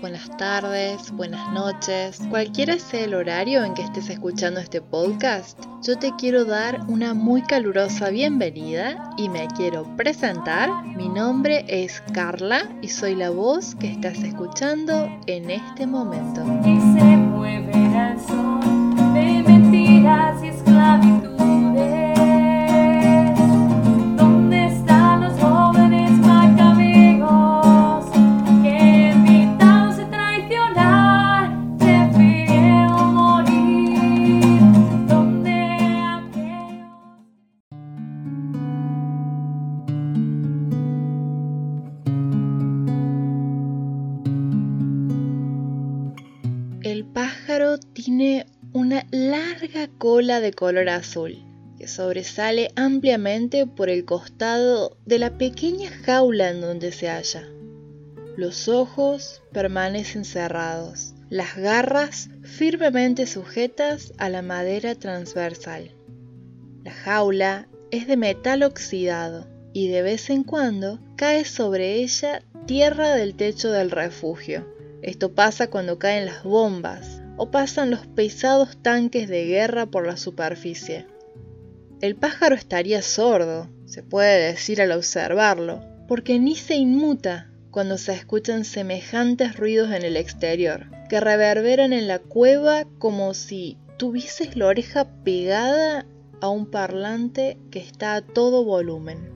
buenas tardes, buenas noches, cualquiera sea el horario en que estés escuchando este podcast, yo te quiero dar una muy calurosa bienvenida y me quiero presentar. Mi nombre es Carla y soy la voz que estás escuchando en este momento. Tiene una larga cola de color azul que sobresale ampliamente por el costado de la pequeña jaula en donde se halla. Los ojos permanecen cerrados, las garras firmemente sujetas a la madera transversal. La jaula es de metal oxidado y de vez en cuando cae sobre ella tierra del techo del refugio esto pasa cuando caen las bombas o pasan los pesados tanques de guerra por la superficie. El pájaro estaría sordo, se puede decir al observarlo, porque ni se inmuta cuando se escuchan semejantes ruidos en el exterior, que reverberan en la cueva como si tuvieses la oreja pegada a un parlante que está a todo volumen.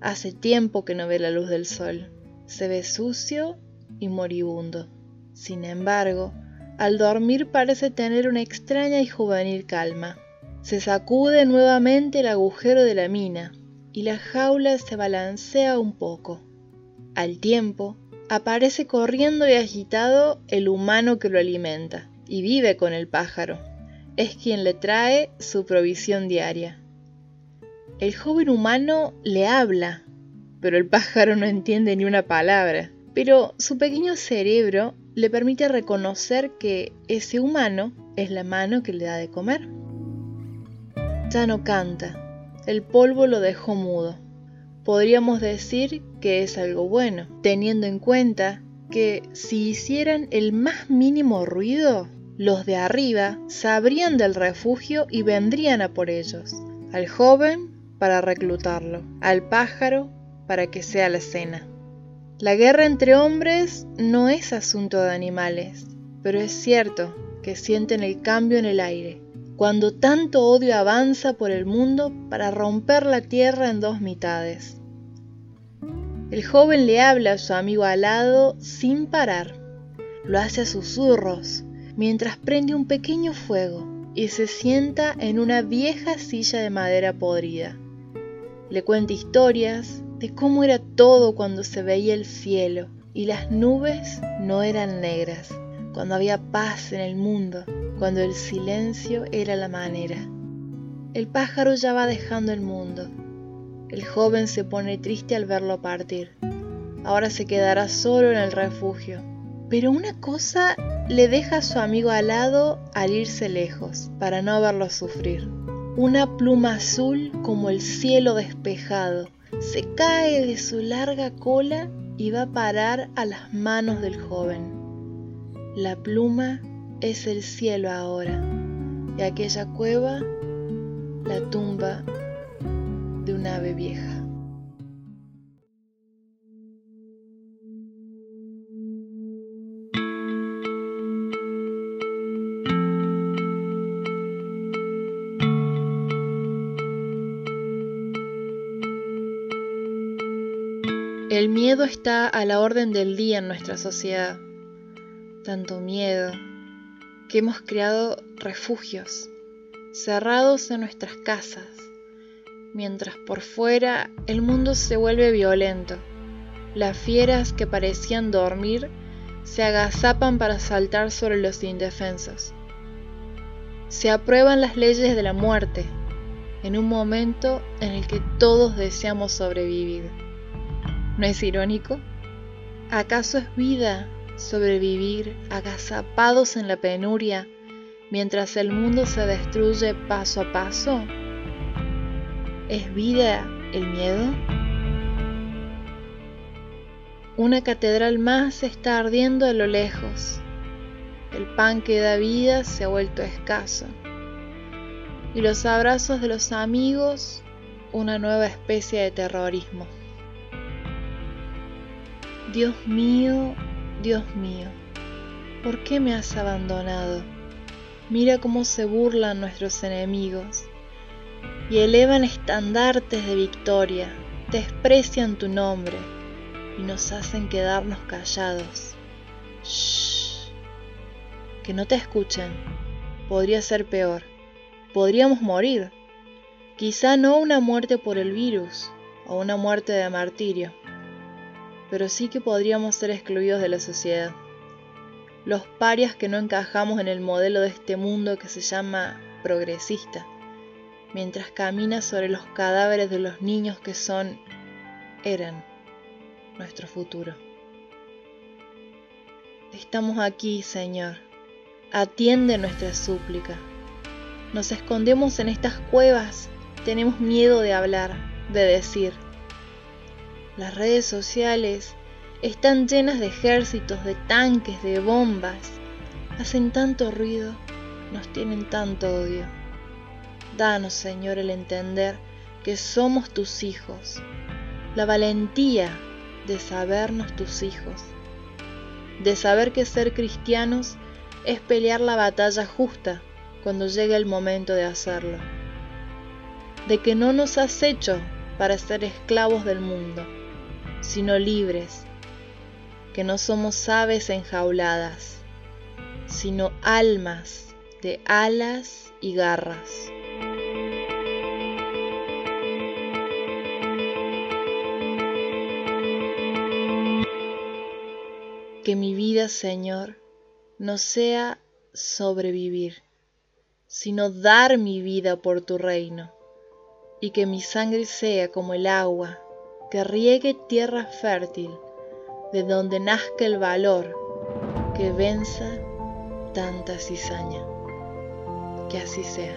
Hace tiempo que no ve la luz del sol se ve sucio y moribundo. Sin embargo, al dormir parece tener una extraña y juvenil calma. Se sacude nuevamente el agujero de la mina y la jaula se balancea un poco. Al tiempo, aparece corriendo y agitado el humano que lo alimenta y vive con el pájaro. Es quien le trae su provisión diaria. El joven humano le habla pero el pájaro no entiende ni una palabra. Pero su pequeño cerebro le permite reconocer que ese humano es la mano que le da de comer. Ya no canta, el polvo lo dejó mudo. Podríamos decir que es algo bueno, teniendo en cuenta que si hicieran el más mínimo ruido, los de arriba sabrían del refugio y vendrían a por ellos. Al joven para reclutarlo, al pájaro para que sea la cena. La guerra entre hombres no es asunto de animales, pero es cierto que sienten el cambio en el aire, cuando tanto odio avanza por el mundo para romper la tierra en dos mitades. El joven le habla a su amigo alado sin parar. Lo hace a susurros, mientras prende un pequeño fuego y se sienta en una vieja silla de madera podrida. Le cuenta historias, de cómo era todo cuando se veía el cielo y las nubes no eran negras, cuando había paz en el mundo, cuando el silencio era la manera. El pájaro ya va dejando el mundo. El joven se pone triste al verlo partir. Ahora se quedará solo en el refugio. Pero una cosa le deja a su amigo al lado al irse lejos, para no verlo sufrir. Una pluma azul como el cielo despejado, se cae de su larga cola y va a parar a las manos del joven. La pluma es el cielo ahora y aquella cueva la tumba de un ave vieja. El miedo está a la orden del día en nuestra sociedad. Tanto miedo que hemos creado refugios cerrados en nuestras casas, mientras por fuera el mundo se vuelve violento. Las fieras que parecían dormir se agazapan para saltar sobre los indefensos. Se aprueban las leyes de la muerte en un momento en el que todos deseamos sobrevivir. ¿No es irónico? ¿Acaso es vida sobrevivir agazapados en la penuria mientras el mundo se destruye paso a paso? ¿Es vida el miedo? Una catedral más está ardiendo a lo lejos. El pan que da vida se ha vuelto escaso. Y los abrazos de los amigos, una nueva especie de terrorismo. Dios mío, Dios mío, ¿por qué me has abandonado? Mira cómo se burlan nuestros enemigos y elevan estandartes de victoria, desprecian tu nombre y nos hacen quedarnos callados. Shh. Que no te escuchen. Podría ser peor. Podríamos morir. Quizá no una muerte por el virus o una muerte de martirio, pero sí que podríamos ser excluidos de la sociedad. Los parias que no encajamos en el modelo de este mundo que se llama progresista mientras camina sobre los cadáveres de los niños que son, eran, nuestro futuro. Estamos aquí, Señor. Atiende nuestra súplica. Nos escondemos en estas cuevas, tenemos miedo de hablar, de decir. Las redes sociales están llenas de ejércitos, de tanques, de bombas. Hacen tanto ruido, nos tienen tanto odio. Danos, Señor, el entender que somos tus hijos, la valentía de sabernos tus hijos, de saber que ser cristianos es pelear la batalla justa cuando llegue el momento de hacerlo, de que no nos has hecho para ser esclavos del mundo, sino libres, que no somos aves enjauladas, sino almas de alas y garras. Que mi vida, Señor, no sea sobrevivir, sino dar mi vida por tu reino, y que mi sangre sea como el agua que riegue tierra fértil, de donde nazca el valor que venza tanta cizaña. Que así sea.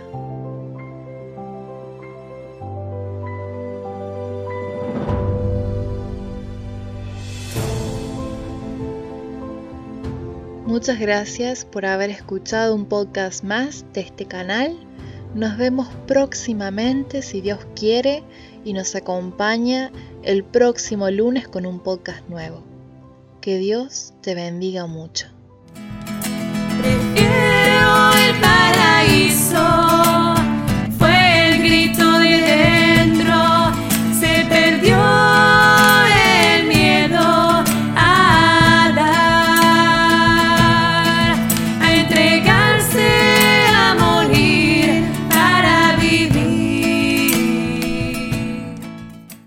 Muchas gracias por haber escuchado un podcast más de este canal. Nos vemos próximamente, si Dios quiere, y nos acompaña el próximo lunes con un podcast nuevo. Que Dios te bendiga mucho.